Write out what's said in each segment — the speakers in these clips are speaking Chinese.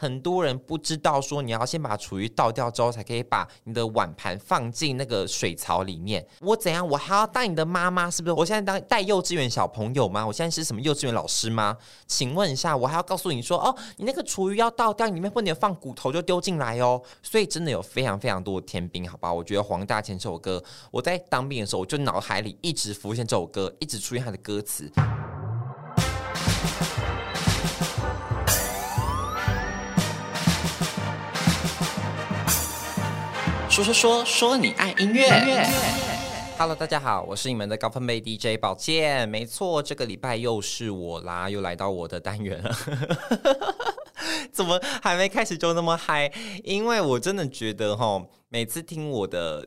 很多人不知道说你要先把厨余倒掉之后，才可以把你的碗盘放进那个水槽里面。我怎样？我还要当你的妈妈？是不是？我现在当带幼稚园小朋友吗？我现在是什么幼稚园老师吗？请问一下，我还要告诉你说，哦，你那个厨余要倒掉，里面不能放骨头就丢进来哦。所以真的有非常非常多的天兵，好吧？我觉得黄大千这首歌，我在当兵的时候，我就脑海里一直浮现这首歌，一直出现他的歌词。说说说说你爱音乐。音乐 Hello，大家好，我是你们的高分贝 DJ 宝剑。没错，这个礼拜又是我啦，又来到我的单元了。怎么还没开始就那么嗨？因为我真的觉得哈，每次听我的，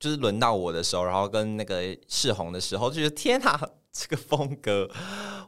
就是轮到我的时候，然后跟那个世红的时候，就觉得天哪！这个风格，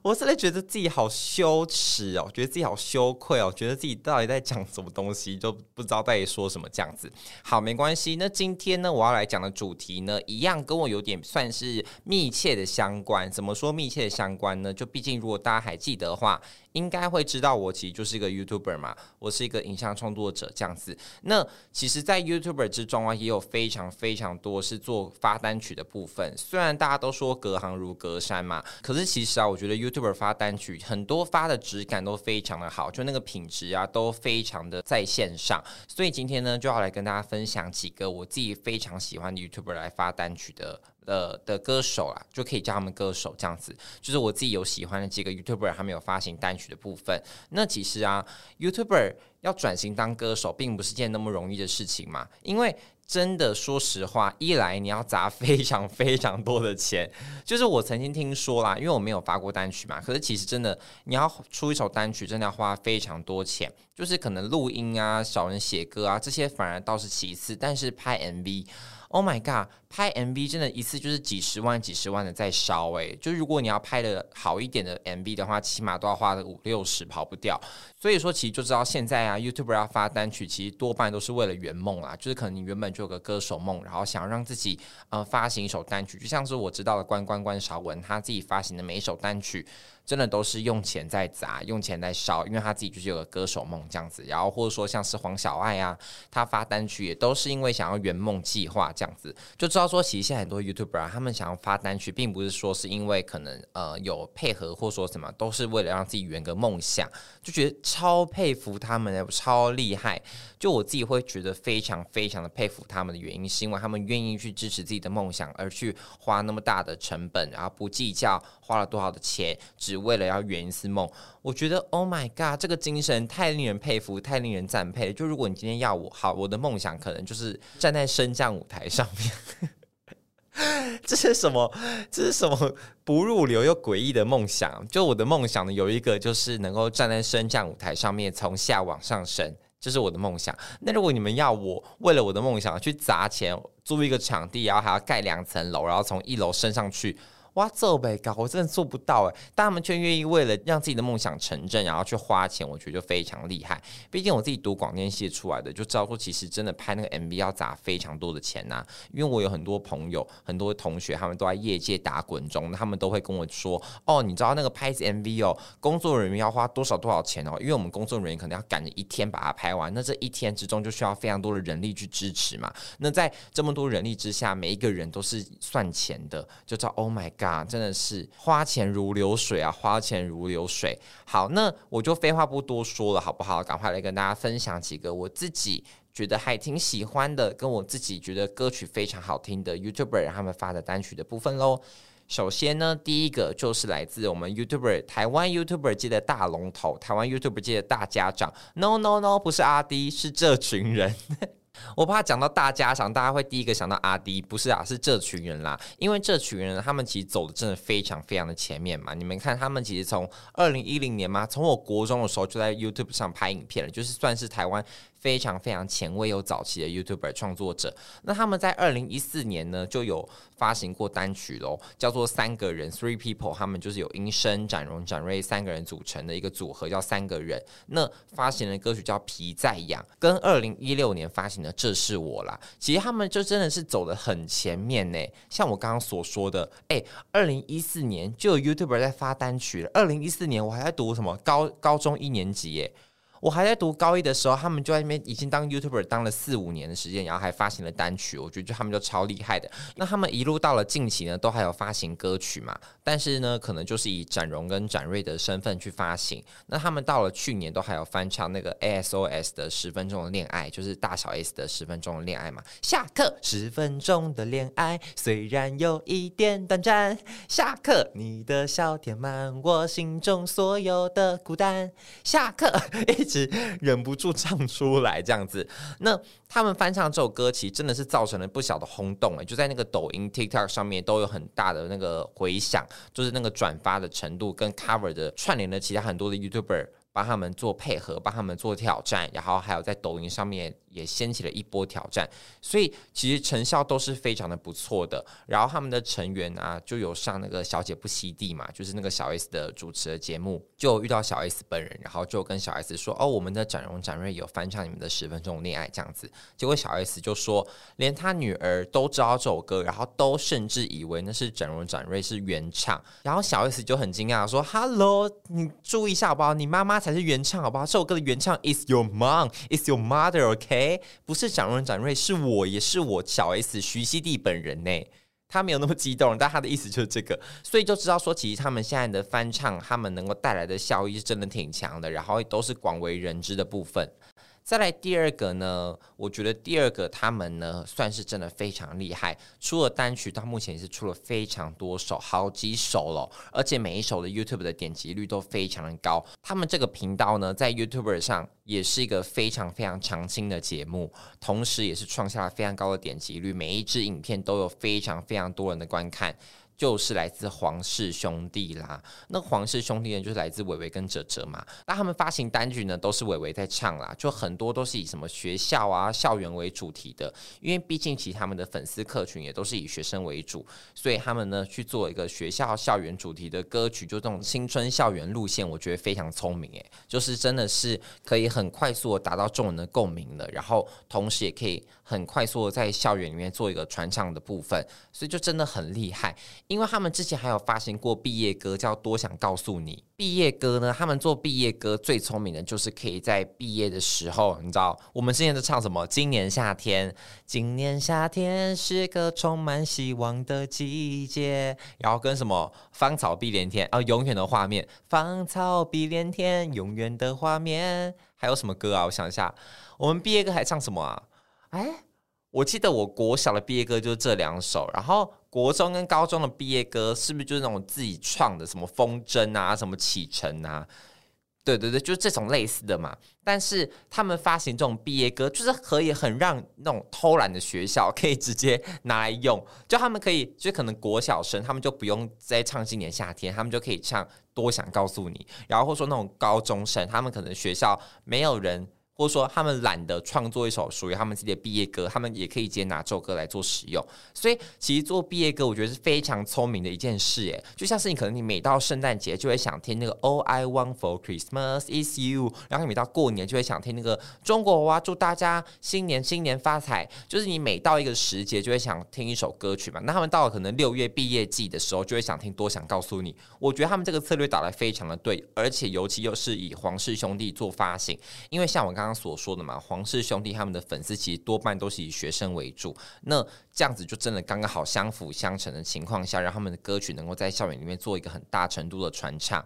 我真的觉得自己好羞耻哦，觉得自己好羞愧哦，觉得自己到底在讲什么东西，就不知道在说什么这样子。好，没关系。那今天呢，我要来讲的主题呢，一样跟我有点算是密切的相关。怎么说密切的相关呢？就毕竟如果大家还记得的话。应该会知道我其实就是一个 YouTuber 嘛，我是一个影像创作者这样子。那其实，在 YouTuber 之中啊，也有非常非常多是做发单曲的部分。虽然大家都说隔行如隔山嘛，可是其实啊，我觉得 You YouTuber 发单曲很多发的质感都非常的好，就那个品质啊都非常的在线上。所以今天呢，就要来跟大家分享几个我自己非常喜欢的 YouTuber 来发单曲的。的的歌手啊，就可以叫他们歌手这样子。就是我自己有喜欢的几个 YouTuber，还没有发行单曲的部分。那其实啊，YouTuber 要转型当歌手，并不是件那么容易的事情嘛。因为真的说实话，一来你要砸非常非常多的钱。就是我曾经听说啦，因为我没有发过单曲嘛，可是其实真的你要出一首单曲，真的要花非常多钱。就是可能录音啊、找人写歌啊，这些反而倒是其次，但是拍 MV。Oh my god！拍 MV 真的一次就是几十万、几十万的在烧诶，就如果你要拍的好一点的 MV 的话，起码都要花个五六十，跑不掉。所以说，其实就知道现在啊，YouTube 要发单曲，其实多半都是为了圆梦啦。就是可能你原本就有个歌手梦，然后想要让自己呃发行一首单曲，就像是我知道的关关关韶文，他自己发行的每一首单曲，真的都是用钱在砸，用钱在烧，因为他自己就是有个歌手梦这样子。然后或者说像是黄小爱啊，他发单曲也都是因为想要圆梦计划这样子，就知道。说其实现在很多 YouTuber 啊，他们想要发单曲，并不是说是因为可能呃有配合或说什么，都是为了让自己圆个梦想，就觉得超佩服他们，超厉害。就我自己会觉得非常非常的佩服他们的原因，是因为他们愿意去支持自己的梦想，而去花那么大的成本，然后不计较花了多少的钱，只为了要圆一次梦。我觉得 Oh my God，这个精神太令人佩服，太令人赞佩。就如果你今天要我，好，我的梦想可能就是站在升降舞台上面。这是什么？这是什么不入流又诡异的梦想？就我的梦想呢，有一个就是能够站在升降舞台上面，从下往上升，这是我的梦想。那如果你们要我为了我的梦想去砸钱租一个场地，然后还要盖两层楼，然后从一楼升上去。哇，这呗搞，我真的做不到哎！但他们却愿意为了让自己的梦想成真，然后去花钱，我觉得就非常厉害。毕竟我自己读广电系出来的，就知道说其实真的拍那个 MV 要砸非常多的钱呐。因为我有很多朋友、很多同学，他们都在业界打滚中，他们都会跟我说：“哦，你知道那个拍 MV 哦，工作人员要花多少多少钱哦？因为我们工作人员可能要赶着一天把它拍完，那这一天之中就需要非常多的人力去支持嘛。那在这么多人力之下，每一个人都是算钱的，就知道 Oh my God。”啊，真的是花钱如流水啊，花钱如流水。好，那我就废话不多说了，好不好？赶快来跟大家分享几个我自己觉得还挺喜欢的，跟我自己觉得歌曲非常好听的 YouTuber 他们发的单曲的部分喽。首先呢，第一个就是来自我们 YouTuber 台湾 YouTuber 界的大龙头，台湾 YouTuber 界的大家长。No No No，不是阿迪，是这群人。我怕讲到大家长，大家会第一个想到阿迪，不是啊，是这群人啦。因为这群人他们其实走的真的非常非常的前面嘛。你们看，他们其实从二零一零年嘛，从我国中的时候就在 YouTube 上拍影片了，就是算是台湾。非常非常前卫又早期的 YouTuber 创作者，那他们在二零一四年呢就有发行过单曲喽，叫做三个人 Three People，他们就是有英升、展荣、展瑞三个人组成的一个组合，叫三个人。那发行的歌曲叫皮在痒，跟二零一六年发行这是我啦。其实他们就真的是走的很前面呢。像我刚刚所说的，哎，二零一四年就有 YouTuber 在发单曲了。二零一四年我还在读什么高高中一年级耶。我还在读高一的时候，他们就在那边已经当 YouTuber 当了四五年的时间，然后还发行了单曲，我觉得就他们就超厉害的。那他们一路到了近期呢，都还有发行歌曲嘛，但是呢，可能就是以展荣跟展瑞的身份去发行。那他们到了去年都还有翻唱那个 ASOS 的十分钟的恋爱，就是大小 S 的十分钟的恋爱嘛。下课十分钟的恋爱，虽然有一点短暂，下课你的笑填满我心中所有的孤单。下课一起 直忍不住唱出来这样子。那他们翻唱这首歌，其实真的是造成了不小的轰动哎，就在那个抖音、TikTok 上面都有很大的那个回响，就是那个转发的程度跟 cover 的串联了其他很多的 YouTuber。帮他们做配合，帮他们做挑战，然后还有在抖音上面也掀起了一波挑战，所以其实成效都是非常的不错的。然后他们的成员啊，就有上那个小姐不熙娣嘛，就是那个小 S 的主持的节目，就遇到小 S 本人，然后就跟小 S 说：“哦，我们的展荣展瑞有翻唱你们的十分钟恋爱这样子。”结果小 S 就说，连他女儿都知道这首歌，然后都甚至以为那是展荣展瑞是原唱。然后小 S 就很惊讶说：“Hello，你注意一下好不好？你妈妈。”才是原唱，好不好？这首歌的原唱 is your mom, is your mother，OK？、诶不是展荣展瑞，是我，也是我小 S 徐熙娣本人呢。他没有那么激动，但他的意思就是这个，所以就知道说，其实他们现在的翻唱，他们能够带来的效益是真的挺强的，然后都是广为人知的部分。再来第二个呢，我觉得第二个他们呢算是真的非常厉害，出了单曲到目前也是出了非常多首，好几首了，而且每一首的 YouTube 的点击率都非常的高。他们这个频道呢，在 YouTube 上也是一个非常非常常青的节目，同时也是创下了非常高的点击率，每一支影片都有非常非常多人的观看。就是来自黄氏兄弟啦，那黄氏兄弟呢，就是来自伟伟跟哲哲嘛。那他们发行单曲呢，都是伟伟在唱啦，就很多都是以什么学校啊、校园为主题的，因为毕竟其他们的粉丝客群也都是以学生为主，所以他们呢去做一个学校校园主题的歌曲，就这种青春校园路线，我觉得非常聪明诶，就是真的是可以很快速的达到众人的共鸣的，然后同时也可以很快速的在校园里面做一个传唱的部分，所以就真的很厉害。因为他们之前还有发行过毕业歌，叫《多想告诉你》。毕业歌呢，他们做毕业歌最聪明的就是可以在毕业的时候，你知道，我们之前在唱什么？今年夏天，今年夏天是个充满希望的季节。然后跟什么？芳草碧连天啊，永远的画面，芳草碧连天，永远的画面。还有什么歌啊？我想一下，我们毕业歌还唱什么啊？哎。我记得我国小的毕业歌就是这两首，然后国中跟高中的毕业歌是不是就是那种自己创的，什么风筝啊，什么启程啊？对对对，就是这种类似的嘛。但是他们发行这种毕业歌，就是可以很让那种偷懒的学校可以直接拿来用，就他们可以，就可能国小生他们就不用再唱今年夏天，他们就可以唱多想告诉你，然后或者说那种高中生，他们可能学校没有人。或者说他们懒得创作一首属于他们自己的毕业歌，他们也可以直接拿这首歌来做使用。所以其实做毕业歌，我觉得是非常聪明的一件事。诶，就像是你可能你每到圣诞节就会想听那个 All I Want for Christmas is You，然后你每到过年就会想听那个中国娃娃祝大家新年新年发财。就是你每到一个时节就会想听一首歌曲嘛。那他们到了可能六月毕业季的时候，就会想听多想告诉你。我觉得他们这个策略打得非常的对，而且尤其又是以黄氏兄弟做发行，因为像我刚。刚刚所说的嘛，黄氏兄弟他们的粉丝其实多半都是以学生为主，那这样子就真的刚刚好相辅相成的情况下，让他们的歌曲能够在校园里面做一个很大程度的传唱。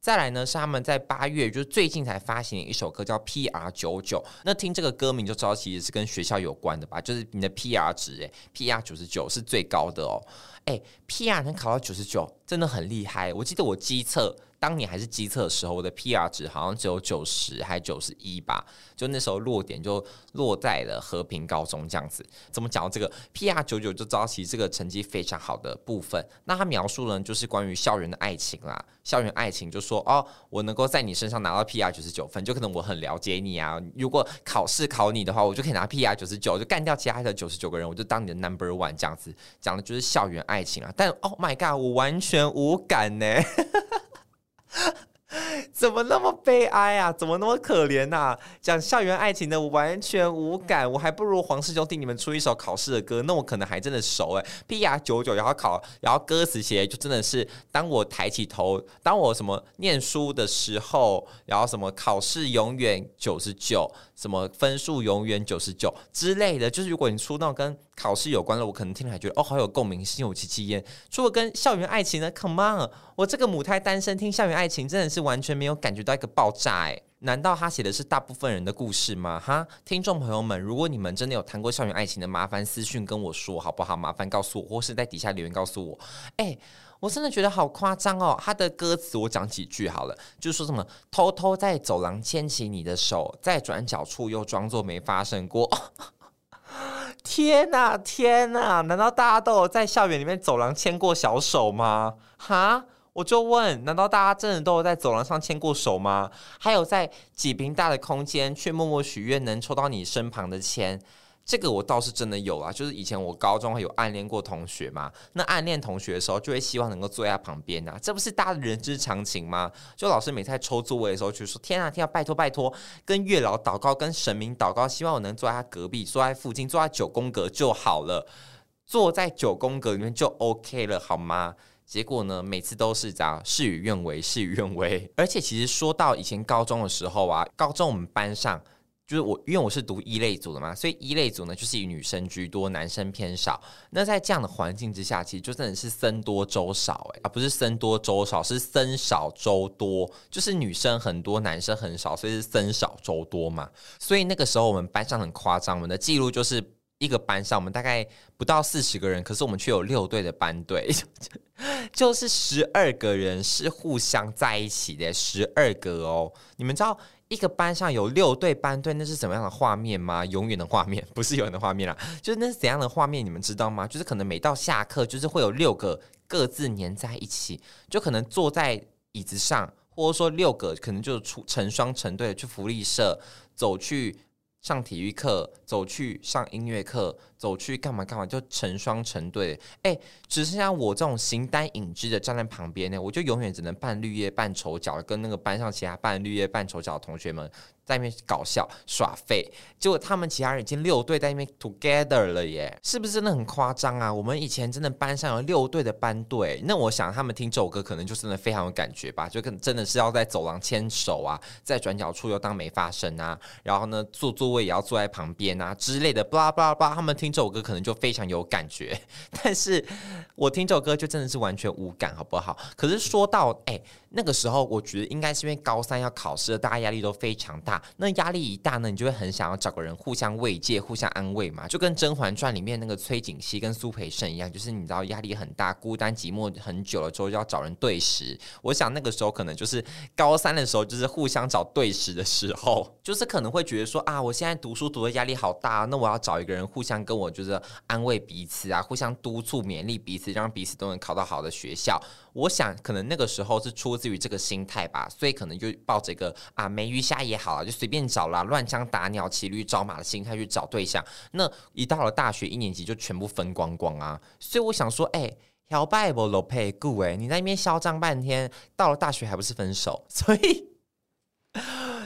再来呢，是他们在八月，就是最近才发行的一首歌叫 PR 九九，那听这个歌名就知道其实是跟学校有关的吧，就是你的 PR 值，诶，PR 九十九是最高的哦，诶，PR 能考到九十九，真的很厉害。我记得我机测。当年还是机测的时候，我的 PR 值好像只有九十还九十一吧，就那时候落点就落在了和平高中这样子。怎么讲到这个 PR 九九就知道其实这个成绩非常好的部分。那他描述呢，就是关于校园的爱情啦，校园爱情就说哦，我能够在你身上拿到 PR 九十九分，就可能我很了解你啊。如果考试考你的话，我就可以拿 PR 九十九，就干掉其他的九十九个人，我就当你的 Number One 这样子。讲的就是校园爱情啊，但 Oh my God，我完全无感呢。怎么那么悲哀啊？怎么那么可怜呐、讲校园爱情的完全无感，我还不如黄氏兄弟你们出一首考试的歌，那我可能还真的熟哎。PR 九九，然后考，然后歌词写就真的是，当我抬起头，当我什么念书的时候，然后什么考试永远九十九，什么分数永远九十九之类的，就是如果你出那种跟考试有关的，我可能听了还觉得哦好有共鸣，心有戚戚焉。除了跟校园爱情呢，Come on，我这个母胎单身听校园爱情真的是完全没有感觉到一个爆炸诶，难道他写的是大部分人的故事吗？哈，听众朋友们，如果你们真的有谈过校园爱情的，麻烦私讯跟我说好不好？麻烦告诉我，或是在底下留言告诉我。诶，我真的觉得好夸张哦。他的歌词我讲几句好了，就说什么偷偷在走廊牵起你的手，在转角处又装作没发生过。天呐，天呐！难道大家都有在校园里面走廊牵过小手吗？哈，我就问，难道大家真的都有在走廊上牵过手吗？还有在几平大的空间，却默默许愿能抽到你身旁的签？这个我倒是真的有啊，就是以前我高中有暗恋过同学嘛，那暗恋同学的时候就会希望能够坐在他旁边啊，这不是大家的人之常情吗？就老师每次在抽座位的时候就说：“天啊天啊，拜托拜托，跟月老祷告，跟神明祷告，希望我能坐在他隔壁，坐在附近，坐在九宫格就好了，坐在九宫格里面就 OK 了，好吗？”结果呢，每次都是这样，事与愿违，事与愿违。而且其实说到以前高中的时候啊，高中我们班上。就是我，因为我是读一类组的嘛，所以一类组呢就是以女生居多，男生偏少。那在这样的环境之下，其实就真的是僧多粥少，哎，而不是僧多粥少，是僧少粥多，就是女生很多，男生很少，所以是僧少粥多嘛。所以那个时候我们班上很夸张，我们的记录就是一个班上我们大概不到四十个人，可是我们却有六队的班队，就是十二个人是互相在一起的，十二个哦，你们知道？一个班上有六对班队，那是怎么样的画面吗？永远的画面，不是永远的画面啦，就是那是怎样的画面？你们知道吗？就是可能每到下课，就是会有六个各自粘在一起，就可能坐在椅子上，或者说六个可能就出成双成对的去福利社走去上体育课，走去上音乐课。走去干嘛干嘛，就成双成对，哎，只剩下我这种形单影只的站在旁边呢，我就永远只能扮绿叶扮丑角，跟那个班上其他扮绿叶扮丑角的同学们在那边搞笑耍废，结果他们其他人已经六队在那边 together 了耶，是不是真的很夸张啊？我们以前真的班上有六队的班队，那我想他们听这首歌可能就真的非常有感觉吧，就跟真的是要在走廊牵手啊，在转角处又当没发生啊，然后呢坐座位也要坐在旁边啊之类的，巴拉巴拉巴拉，他们听。这首歌可能就非常有感觉，但是我听这首歌就真的是完全无感，好不好？可是说到哎、那个时候我觉得应该是因为高三要考试，大家压力都非常大。那压力一大呢，你就会很想要找个人互相慰藉、互相安慰嘛。就跟《甄嬛传》里面那个崔槿汐跟苏培盛一样，就是你知道压力很大、孤单寂寞很久了之后要找人对食。我想那个时候可能就是高三的时候，就是互相找对食的时候，就是可能会觉得说啊，我现在读书读的压力好大，那我要找一个人互相跟我。我就是安慰彼此啊，互相督促勉励彼此，让彼此都能考到好的学校。我想可能那个时候是出自于这个心态吧，所以可能就抱着一个啊没鱼虾也好啊，就随便找啦，乱枪打鸟、骑驴找马的心态去找对象。那一到了大学一年级就全部分光光啊。所以我想说，哎、欸，摇摆不落配故哎，你在那边嚣张半天，到了大学还不是分手？所以。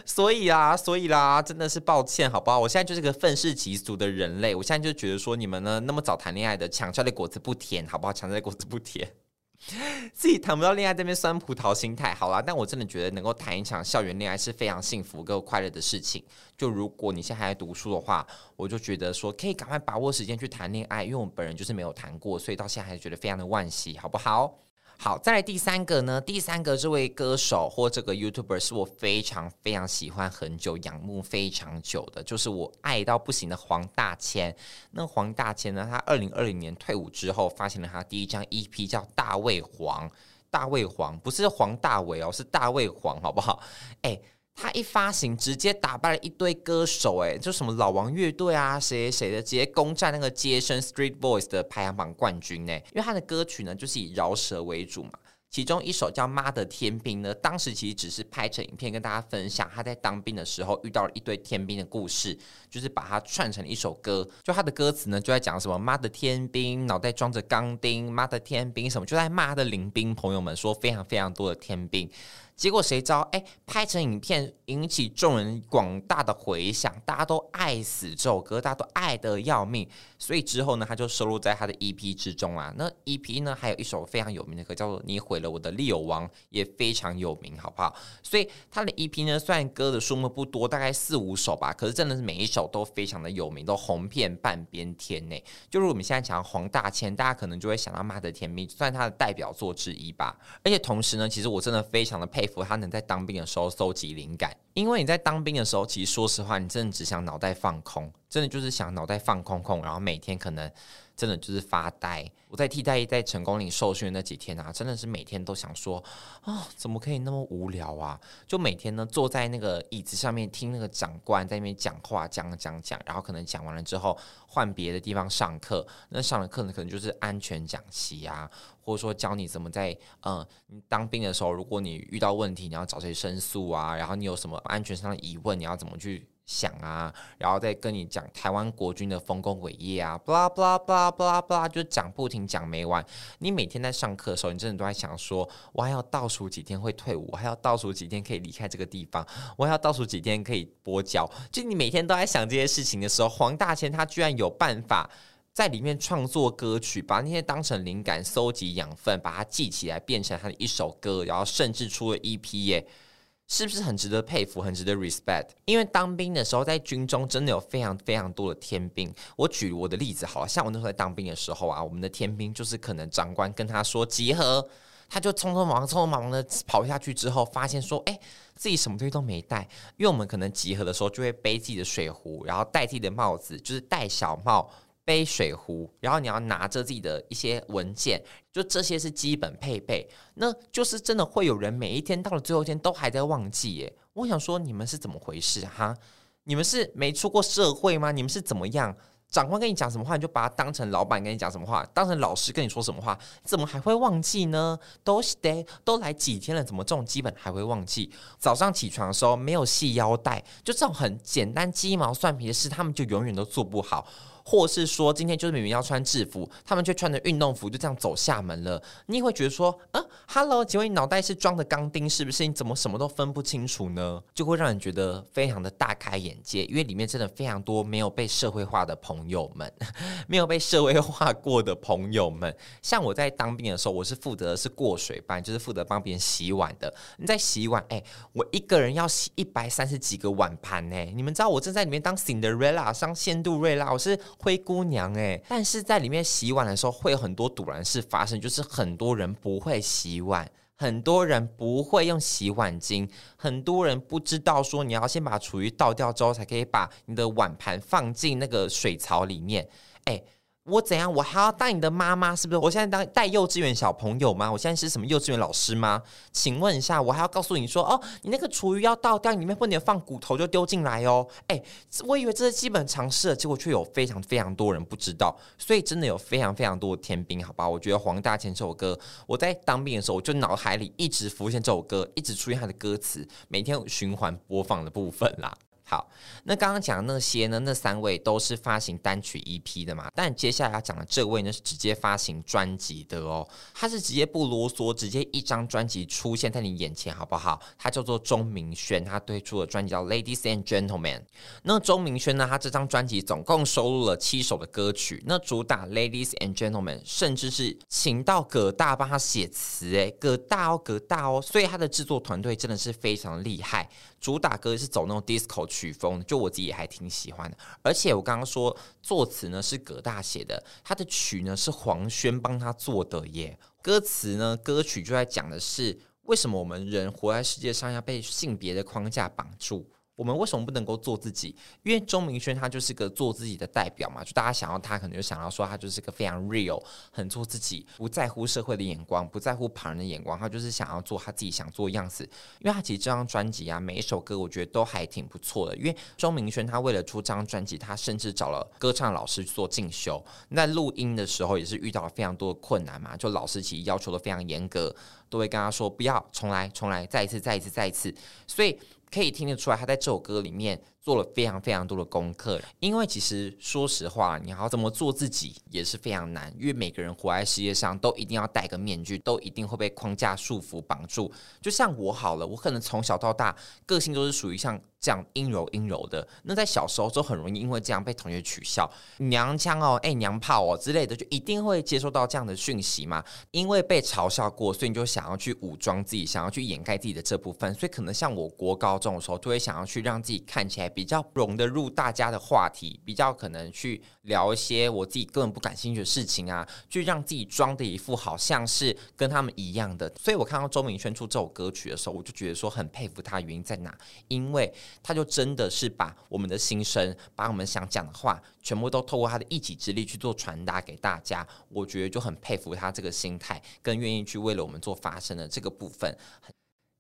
所以啊，所以啦，真的是抱歉，好不好？我现在就是个愤世嫉俗的人类，我现在就觉得说，你们呢那么早谈恋爱的，抢出来的果子不甜，好不好？抢出来的果子不甜，自己谈不到恋爱，这边酸葡萄心态，好啦。但我真的觉得能够谈一场校园恋爱是非常幸福、跟快乐的事情。就如果你现在还在读书的话，我就觉得说可以赶快把握时间去谈恋爱，因为我本人就是没有谈过，所以到现在还是觉得非常的惋惜，好不好？好，再来第三个呢？第三个这位歌手或这个 YouTuber 是我非常非常喜欢很久、仰慕非常久的，就是我爱到不行的黄大千。那黄大千呢？他二零二零年退伍之后，发行了他第一张 EP，叫《大卫黄》。大卫黄不是黄大伟哦，是大卫黄，好不好？哎。他一发行，直接打败了一堆歌手，哎，就什么老王乐队啊，谁谁谁的，直接攻占那个街声 Street Voice 的排行榜冠军呢。因为他的歌曲呢，就是以饶舌为主嘛。其中一首叫《妈的天兵》呢，当时其实只是拍成影片跟大家分享他在当兵的时候遇到了一堆天兵的故事，就是把它串成了一首歌。就他的歌词呢，就在讲什么“妈的天兵，脑袋装着钢钉”，“妈的天兵”什么，就在骂他的邻兵朋友们说非常非常多的天兵。结果谁知道，哎，拍成影片引起众人广大的回响，大家都爱死这首歌，大家都爱得要命。所以之后呢，他就收录在他的 EP 之中啊。那 EP 呢，还有一首非常有名的歌，叫做《你毁了我的利友王》，也非常有名，好不好？所以他的 EP 呢，虽然歌的数目不多，大概四五首吧，可是真的是每一首都非常的有名，都红遍半边天呢。就是我们现在讲黄大千，大家可能就会想到《妈的甜蜜》，算他的代表作之一吧。而且同时呢，其实我真的非常的佩他能在当兵的时候搜集灵感，因为你在当兵的时候，其实说实话，你真的只想脑袋放空。真的就是想脑袋放空空，然后每天可能真的就是发呆。我在替代在成功岭受训那几天啊，真的是每天都想说啊、怎么可以那么无聊啊？就每天呢坐在那个椅子上面听那个长官在那边讲话，讲讲讲，然后可能讲完了之后换别的地方上课。那上的课呢，可能就是安全讲习啊，或者说教你怎么在嗯，你当兵的时候，如果你遇到问题，你要找谁申诉啊？然后你有什么安全上的疑问，你要怎么去？想啊，然后再跟你讲台湾国军的丰功伟业啊，巴拉巴拉巴拉巴拉巴拉，就讲不停，讲没完。你每天在上课的时候，你真的都在想说，我还要倒数几天会退伍，我还要倒数几天可以离开这个地方，我还要倒数几天可以跛脚。就你每天都在想这些事情的时候，黄大千他居然有办法在里面创作歌曲，把那些当成灵感，搜集养分，把它记起来，变成他的一首歌，然后甚至出了 EP 耶。是不是很值得佩服，很值得 respect？因为当兵的时候，在军中真的有非常非常多的天兵。我举我的例子好了，像我那时候在当兵的时候啊，我们的天兵就是可能长官跟他说集合，他就匆匆忙忙、匆匆忙忙的跑下去之后，发现说，哎，自己什么东西都没带。因为我们可能集合的时候就会背自己的水壶，然后戴自己的帽子，就是戴小帽。杯水壶，然后你要拿着自己的一些文件，就这些是基本配备。那就是真的会有人每一天到了最后一天都还在忘记耶。我想说，你们是怎么回事哈？你们是没出过社会吗？你们是怎么样？长官跟你讲什么话，你就把他当成老板跟你讲什么话，当成老师跟你说什么话，怎么还会忘记呢？都 stay 都来几天了，怎么这种基本还会忘记？早上起床的时候没有系腰带，就这种很简单鸡毛蒜皮的事，他们就永远都做不好。或是说今天就是明明要穿制服，他们却穿着运动服就这样走厦门了，你也会觉得说，啊，Hello，请问你脑袋是装的钢钉是不是？你怎么什么都分不清楚呢？就会让人觉得非常的大开眼界，因为里面真的非常多没有被社会化的朋友们，没有被社会化过的朋友们。像我在当兵的时候，我是负责的是过水班，就是负责帮别人洗碗的。你在洗碗，哎，我一个人要洗一百三十几个碗盘呢。你们知道我正在里面当 Cinderella，当仙杜瑞拉，我是。灰姑娘哎，但是在里面洗碗的时候会有很多堵然事发生，就是很多人不会洗碗，很多人不会用洗碗巾，很多人不知道说你要先把厨余倒掉之后，才可以把你的碗盘放进那个水槽里面，哎。我怎样？我还要当你的妈妈？是不是？我现在当带幼稚园小朋友吗？我现在是什么幼稚园老师吗？请问一下，我还要告诉你说，哦，你那个厨余要倒掉，里面不能放骨头就丢进来哦。哎，我以为这是基本常识，结果却有非常非常多人不知道，所以真的有非常非常多的天兵，好吧？我觉得黄大千这首歌，我在当兵的时候，我就脑海里一直浮现这首歌，一直出现他的歌词，每天循环播放的部分啦。好，那刚刚讲的那些呢？那三位都是发行单曲 EP 的嘛？但接下来要讲的这位呢，是直接发行专辑的哦。他是直接不啰嗦，直接一张专辑出现在你眼前，好不好？他叫做钟明轩，他推出的专辑叫《Ladies and Gentlemen》。那钟明轩呢，他这张专辑总共收录了七首的歌曲。那主打《Ladies and Gentlemen》，甚至是请到葛大帮他写词，诶，葛大哦，葛大哦，所以他的制作团队真的是非常厉害。主打歌是走那种 disco 曲风，就我自己也还挺喜欢的。而且我刚刚说作词呢是葛大写的，他的曲呢是黄轩帮他做的耶。歌词呢，歌曲就在讲的是为什么我们人活在世界上要被性别的框架绑住。我们为什么不能够做自己？因为钟明轩他就是个做自己的代表嘛，就大家想要他，可能就想要说他就是个非常 real，很做自己，不在乎社会的眼光，不在乎旁人的眼光，他就是想要做他自己想做的样子。因为他其实这张专辑啊，每一首歌我觉得都还挺不错的。因为钟明轩他为了出这张专辑，他甚至找了歌唱老师去做进修。那录音的时候也是遇到了非常多的困难嘛，就老师其实要求的非常严格，都会跟他说不要重来，重来，再一次，再一次，再一次。所以。可以听得出来，他在这首歌里面做了非常非常多的功课，因为其实说实话，你要怎么做自己也是非常难，因为每个人活在世界上都一定要戴个面具，都一定会被框架束缚绑住。就像我好了，我可能从小到大个性都是属于像。这样阴柔阴柔的，那在小时候就很容易因为这样被同学取笑娘腔哦，哎娘炮哦之类的，就一定会接受到这样的讯息嘛。因为被嘲笑过，所以你就想要去武装自己，想要去掩盖自己的这部分。所以可能像我国高中的时候，就会想要去让自己看起来比较融得入大家的话题，比较可能去聊一些我自己根本不感兴趣的事情啊，去让自己装的一副好像是跟他们一样的。所以我看到周明轩出这首歌曲的时候，我就觉得说很佩服他，原因在哪？因为他就真的是把我们的心声，把我们想讲的话，全部都透过他的一己之力去做传达给大家。我觉得就很佩服他这个心态，更愿意去为了我们做发声的这个部分。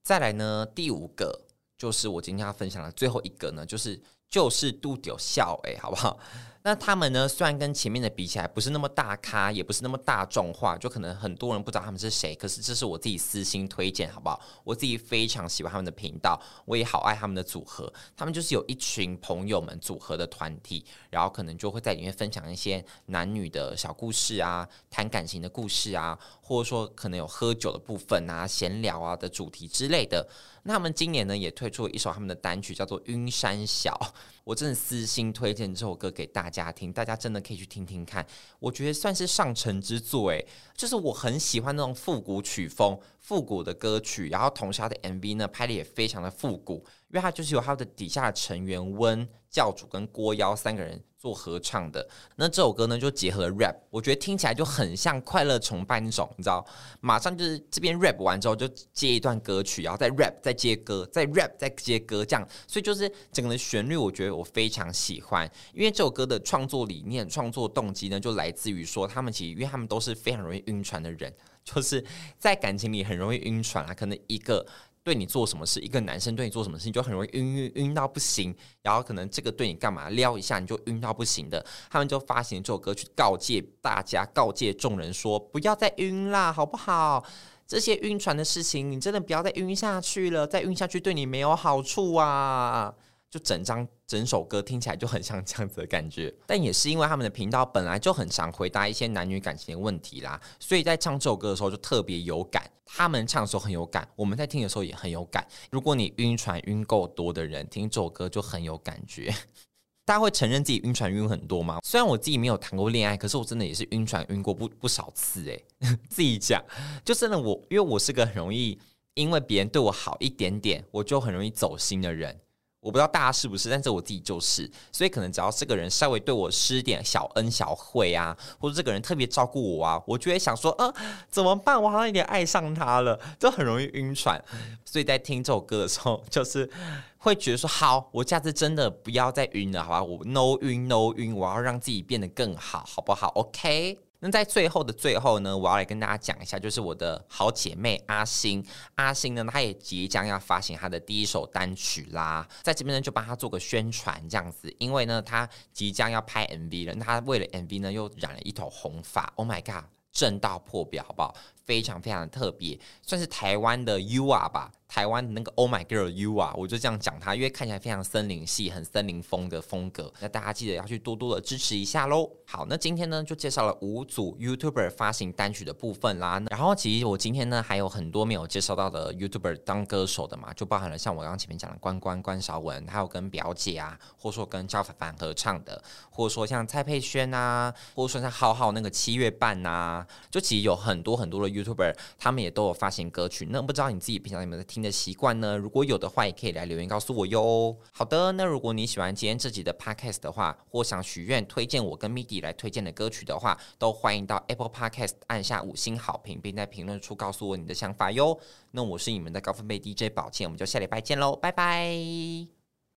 再来呢，第五个就是我今天要分享的最后一个呢，就是就是杜屌笑哎，好不好？那他们呢？虽然跟前面的比起来不是那么大咖，也不是那么大众化，就可能很多人不知道他们是谁。可是这是我自己私心推荐，好不好？我自己非常喜欢他们的频道，我也好爱他们的组合。他们就是有一群朋友们组合的团体，然后可能就会在里面分享一些男女的小故事啊，谈感情的故事啊，或者说可能有喝酒的部分啊，闲聊啊的主题之类的。那他们今年呢也推出了一首他们的单曲，叫做《晕山小》。我真的私心推荐这首歌给大家听，大家真的可以去听听看。我觉得算是上乘之作，诶，就是我很喜欢那种复古曲风、复古的歌曲，然后同时他的 MV 呢拍的也非常的复古。因为他就是有他的底下的成员温教主跟郭妖三个人做合唱的，那这首歌呢就结合了 rap，我觉得听起来就很像快乐崇拜那种，你知道，马上就是这边 rap 完之后就接一段歌曲，然后再 rap 再接歌，再 rap 再接歌，这样，所以就是整个的旋律，我觉得我非常喜欢。因为这首歌的创作理念、创作动机呢，就来自于说他们其实，因为他们都是非常容易晕船的人，就是在感情里很容易晕船啊，可能一个。对你做什么事，一个男生对你做什么事你，就很容易晕晕晕到不行。然后可能这个对你干嘛撩一下，你就晕到不行的。他们就发行这首歌去告诫大家，告诫众人说，不要再晕啦，好不好？这些晕船的事情，你真的不要再晕下去了，再晕下去对你没有好处啊。就整张整首歌听起来就很像这样子的感觉，但也是因为他们的频道本来就很常回答一些男女感情的问题啦，所以在唱这首歌的时候就特别有感。他们唱的时候很有感，我们在听的时候也很有感。如果你晕船晕够多的人，听这首歌就很有感觉。大家会承认自己晕船晕很多吗？虽然我自己没有谈过恋爱，可是我真的也是晕船晕过不不少次诶。自己讲，就真的我，因为我是个很容易因为别人对我好一点点，我就很容易走心的人。我不知道大家是不是，但是我自己就是，所以可能只要这个人稍微对我施点小恩小惠啊，或者这个人特别照顾我啊，我就会想说，呃，怎么办？我好像有点爱上他了，就很容易晕船。所以在听这首歌的时候，就是会觉得说，好，我下次真的不要再晕了，好吧？我 no 晕 no 晕，我要让自己变得更好，好不好？OK。那在最后的最后呢，我要来跟大家讲一下，就是我的好姐妹阿星，阿星呢，她也即将要发行她的第一首单曲啦，在这边呢就帮她做个宣传这样子，因为呢她即将要拍 MV 了，她为了 MV 呢又染了一头红发，Oh my god，正到破表，好不好？非常非常的特别，算是台湾的 U R 吧。台湾的那个 Oh My Girl You 啊，我就这样讲他，因为看起来非常森林系，很森林风的风格。那大家记得要去多多的支持一下喽。好，那今天呢就介绍了五组 YouTuber 发行单曲的部分啦。然后其实我今天呢还有很多没有介绍到的 YouTuber 当歌手的嘛，就包含了像我刚刚前面讲的关关关韶文，还有跟表姐啊，或者说跟赵凡凡合唱的，或者说像蔡佩轩啊，或者说像浩浩那个七月半呐、啊，就其实有很多很多的 YouTuber，他们也都有发行歌曲。那不知道你自己平常有没有在听的习惯呢？如果有的话，也可以来留言告诉我哟。好的，那如果你喜欢今天这集的 Podcast 的话，或想许愿推荐我跟 MIDI 来推荐的歌曲的话，都欢迎到 Apple Podcast 按下五星好评，并在评论处告诉我你的想法哟。那我是你们的高分贝 DJ 宝剑，我们就下礼拜见喽，拜拜。